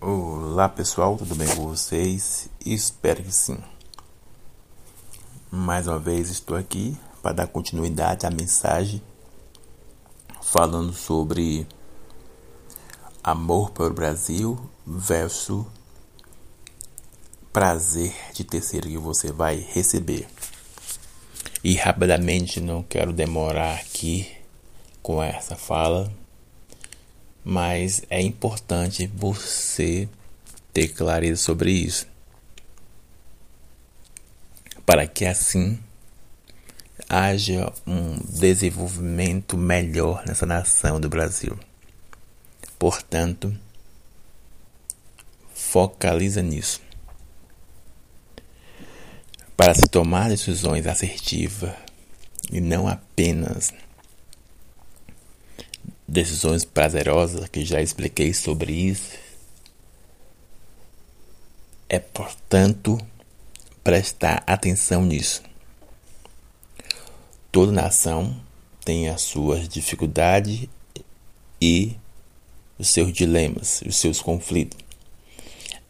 Olá pessoal, tudo bem com vocês? Espero que sim. Mais uma vez estou aqui para dar continuidade à mensagem falando sobre amor para o Brasil versus prazer de terceiro que você vai receber. E rapidamente, não quero demorar aqui com essa fala, mas é importante você ter clareza sobre isso. Para que assim haja um desenvolvimento melhor nessa nação do Brasil. Portanto, focaliza nisso. Para se tomar decisões assertivas e não apenas decisões prazerosas, que já expliquei sobre isso. É, portanto, prestar atenção nisso. Toda nação tem as suas dificuldades e os seus dilemas, os seus conflitos.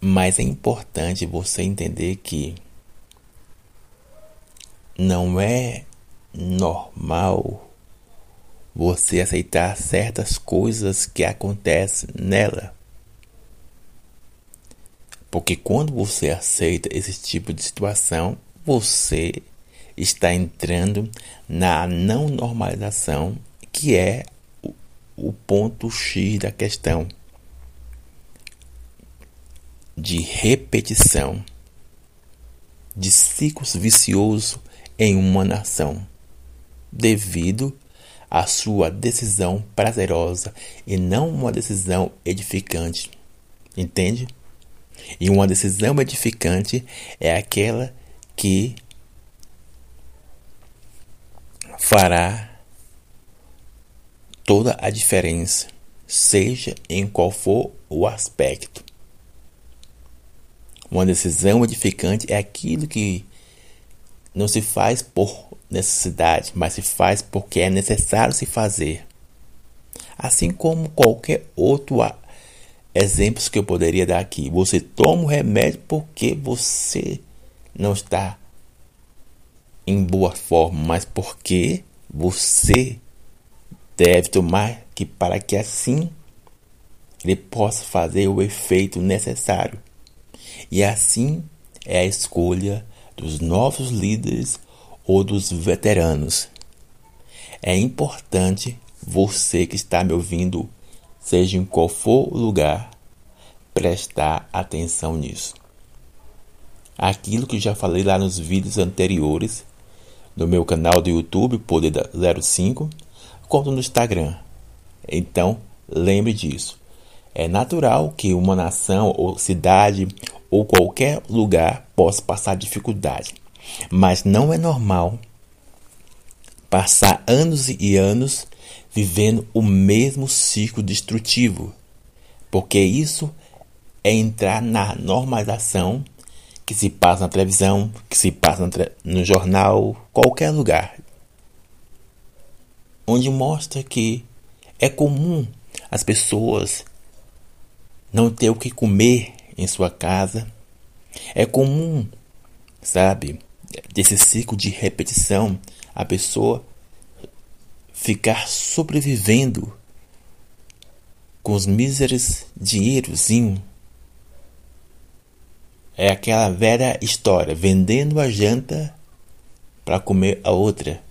Mas é importante você entender que não é normal você aceitar certas coisas que acontecem nela. Porque quando você aceita esse tipo de situação, você está entrando na não normalização, que é o, ponto X da questão de repetição de ciclos viciosos em uma nação, devido a sua decisão prazerosa e não uma decisão edificante. Entende? E uma decisão edificante é aquela que fará toda a diferença, seja em qual for o aspecto. Uma decisão edificante é aquilo que não se faz por necessidade, mas se faz porque é necessário se fazer. Assim como qualquer outro exemplo que eu poderia dar aqui. Você toma o remédio porque você não está em boa forma, mas porque você deve tomar que para que assim ele possa fazer o efeito necessário. E assim é a escolha dos novos líderes ou dos veteranos. É importante você que está me ouvindo, seja em qual for o lugar, prestar atenção nisso. Aquilo que já falei lá nos vídeos anteriores, no meu canal do YouTube, Poder 05, quanto no Instagram. Então, lembre disso. É natural que uma nação ou cidade ou qualquer lugar possa passar dificuldade. Mas não é normal passar anos e anos vivendo o mesmo ciclo destrutivo, porque isso é entrar na normalização que se passa na televisão, que se passa no jornal, qualquer lugar, onde mostra que é comum as pessoas não ter o que comer em sua casa. É comum, sabe, desse ciclo de repetição, a pessoa ficar sobrevivendo com os míseros dinheirozinho. É aquela velha história, vendendo a janta para comer a outra.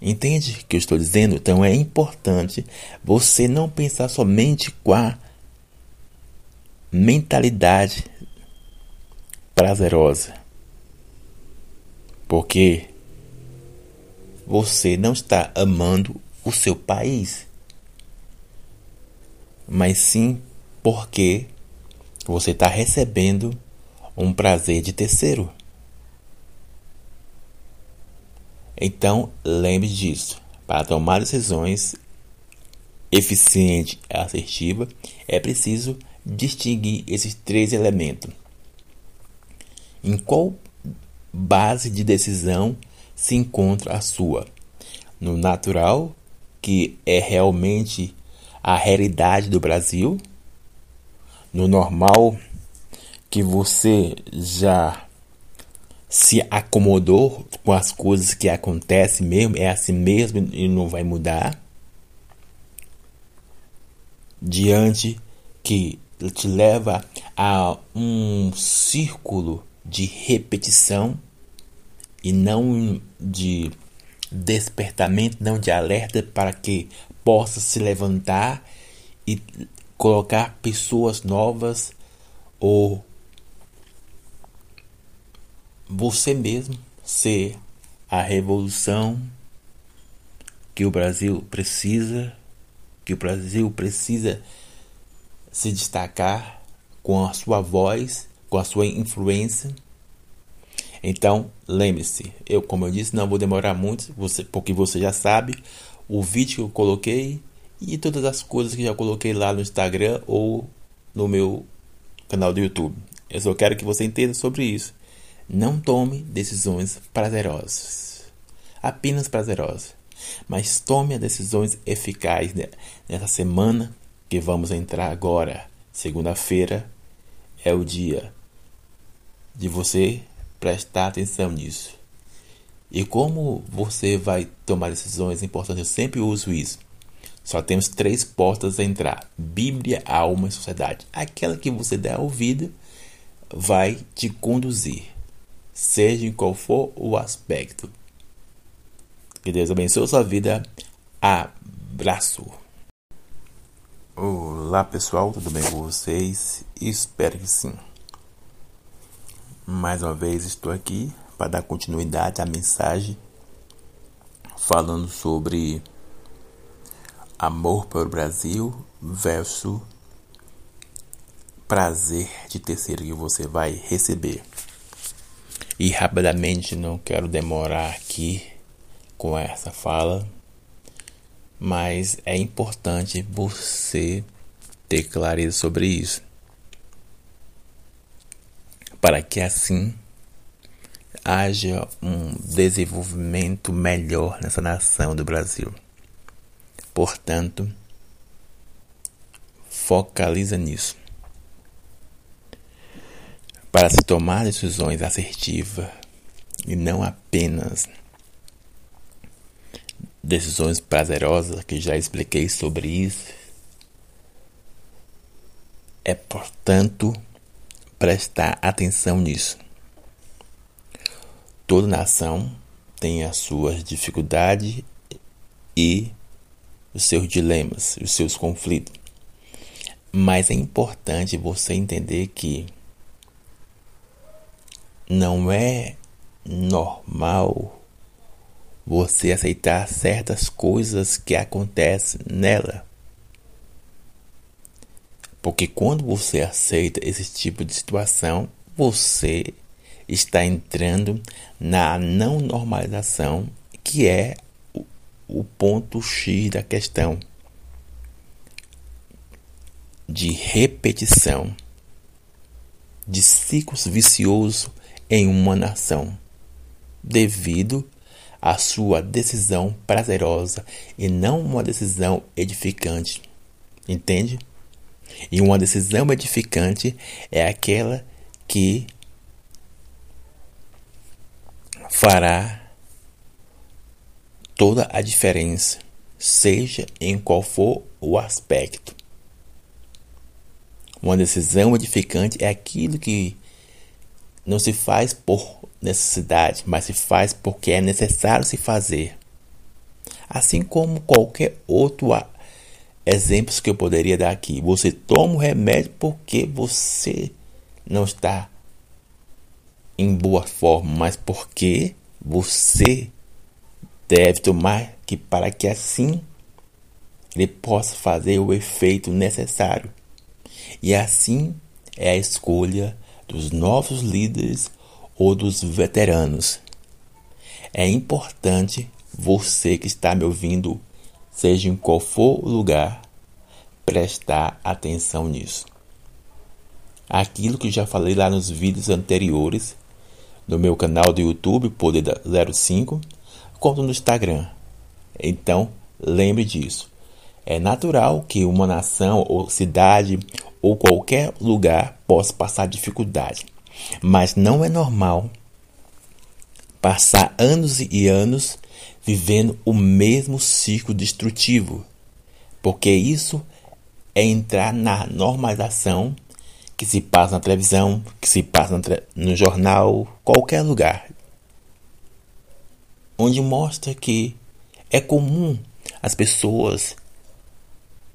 Entende o que eu estou dizendo? Então é importante você não pensar somente com a mentalidade prazerosa. Porque você não está amando o seu país, mas sim porque você está recebendo um prazer de terceiro. Então, lembre disso. Para tomar decisões eficiente e assertiva, é preciso distinguir esses três elementos. Em qual base de decisão se encontra a sua? No natural, que é realmente a realidade do Brasil, no normal que você já se acomodou com as coisas que acontecem mesmo, é assim mesmo e não vai mudar. Diante que te leva a um círculo de repetição e não de despertamento, não de alerta para que possa se levantar e colocar pessoas novas ou você mesmo ser a revolução que o Brasil precisa, que o Brasil precisa se destacar com a sua voz, com a sua influência. Então, lembre-se, eu, como eu disse, não vou demorar muito, você, porque você já sabe o vídeo que eu coloquei e todas as coisas que já coloquei lá no Instagram ou no meu canal do YouTube. Eu só quero que você entenda sobre isso. Não tome decisões prazerosas, apenas prazerosas, mas tome as decisões eficazes nessa semana que vamos entrar agora. Segunda-feira é o dia de você prestar atenção nisso. E como você vai tomar decisões importantes, eu sempre uso isso. Só temos três portas a entrar: Bíblia, alma e sociedade. Aquela que você der ouvido vai te conduzir seja em qual for o aspecto. Que Deus abençoe sua vida. Abraço. Olá pessoal, tudo bem com vocês? Espero que sim. Mais uma vez estou aqui para dar continuidade à mensagem falando sobre amor pelo Brasil versus prazer de terceiro que você vai receber. E rapidamente, não quero demorar aqui com essa fala, mas é importante você ter clareza sobre isso, para que assim haja um desenvolvimento melhor nessa nação do Brasil. Portanto, focaliza nisso para se tomar decisões assertivas e não apenas decisões prazerosas, que já expliquei sobre isso. É, portanto, prestar atenção nisso. Toda nação tem as suas dificuldades e os seus dilemas, os seus conflitos. Mas é importante você entender que não é normal você aceitar certas coisas que acontecem nela. Porque quando você aceita esse tipo de situação, você está entrando na não normalização, que é o, o ponto X da questão de repetição, de ciclos viciosos em uma nação, devido à sua decisão prazerosa e não uma decisão edificante. Entende? E uma decisão edificante é aquela que fará toda a diferença, seja em qual for o aspecto. Uma decisão edificante é aquilo que não se faz por necessidade, mas se faz porque é necessário se fazer. Assim como qualquer outro exemplo que eu poderia dar aqui. Você toma o remédio porque você não está em boa forma, mas porque você deve tomar que para que assim ele possa fazer o efeito necessário. E assim é a escolha dos novos líderes ou dos veteranos. É importante você que está me ouvindo, seja em qual for o lugar, prestar atenção nisso. Aquilo que já falei lá nos vídeos anteriores, no meu canal do YouTube, Poder 05, quanto no Instagram. Então, lembre disso. É natural que uma nação ou cidade ou qualquer lugar possa passar dificuldade, mas não é normal passar anos e anos vivendo o mesmo ciclo destrutivo, porque isso é entrar na normalização que se passa na televisão, que se passa no jornal, qualquer lugar, onde mostra que é comum as pessoas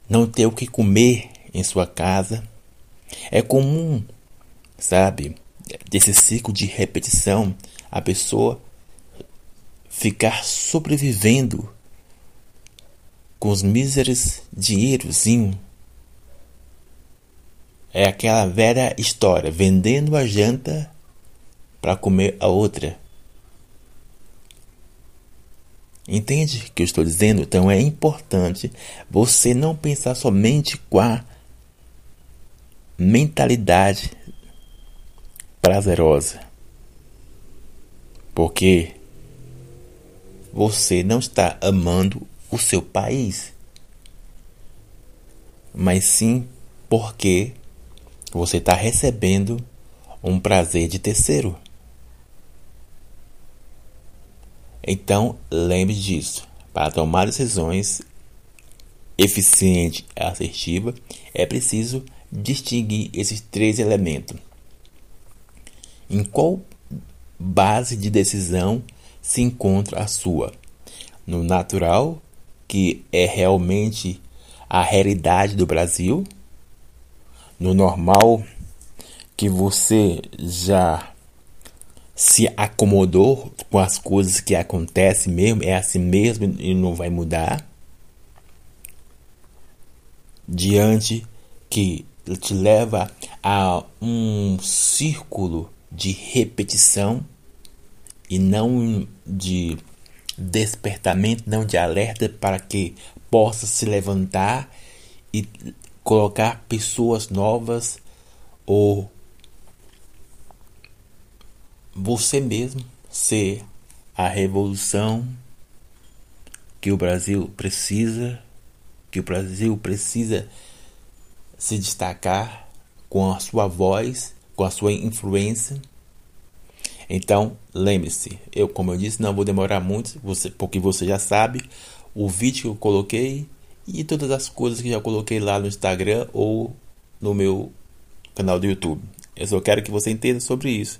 não ter o que comer em sua casa. É comum, sabe, desse ciclo de repetição, a pessoa ficar sobrevivendo com os míseros dinheirozinho. É aquela velha história, vendendo a janta para comer a outra. Entende o que eu estou dizendo? Então é importante você não pensar somente com a mentalidade prazerosa. Porque você não está amando o seu país, mas sim porque você está recebendo um prazer de terceiro. Então, lembre disso. Para tomar decisões eficiente e assertiva, é preciso distinguir esses três elementos. Em qual base de decisão se encontra a sua? No natural, que é realmente a realidade do Brasil, no normal, que você já se acomodou com as coisas que acontecem mesmo, é assim mesmo e não vai mudar. Diante que te leva a um círculo de repetição e não de despertamento, não de alerta para que possa se levantar e colocar pessoas novas ou você mesmo ser a revolução que o Brasil precisa, que o Brasil precisa se destacar com a sua voz, com a sua influência. Então, lembre-se, eu como eu disse, não vou demorar muito, você, porque você já sabe o vídeo que eu coloquei e todas as coisas que já coloquei lá no Instagram ou no meu canal do YouTube. Eu só quero que você entenda sobre isso.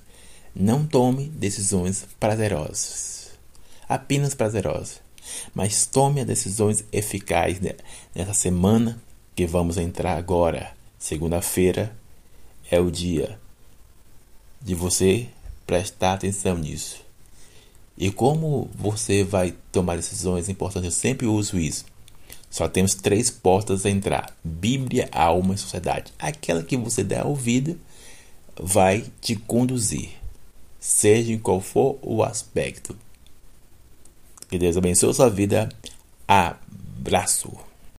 Não tome decisões prazerosas, apenas prazerosas, mas tome as decisões eficazes nessa semana que vamos entrar agora. Segunda-feira é o dia de você prestar atenção nisso. E como você vai tomar decisões importantes, eu sempre uso isso. Só temos três portas a entrar: Bíblia, alma e sociedade. Aquela que você der ouvido vai te conduzir seja em qual for o aspecto. Que Deus abençoe sua vida. Abraço.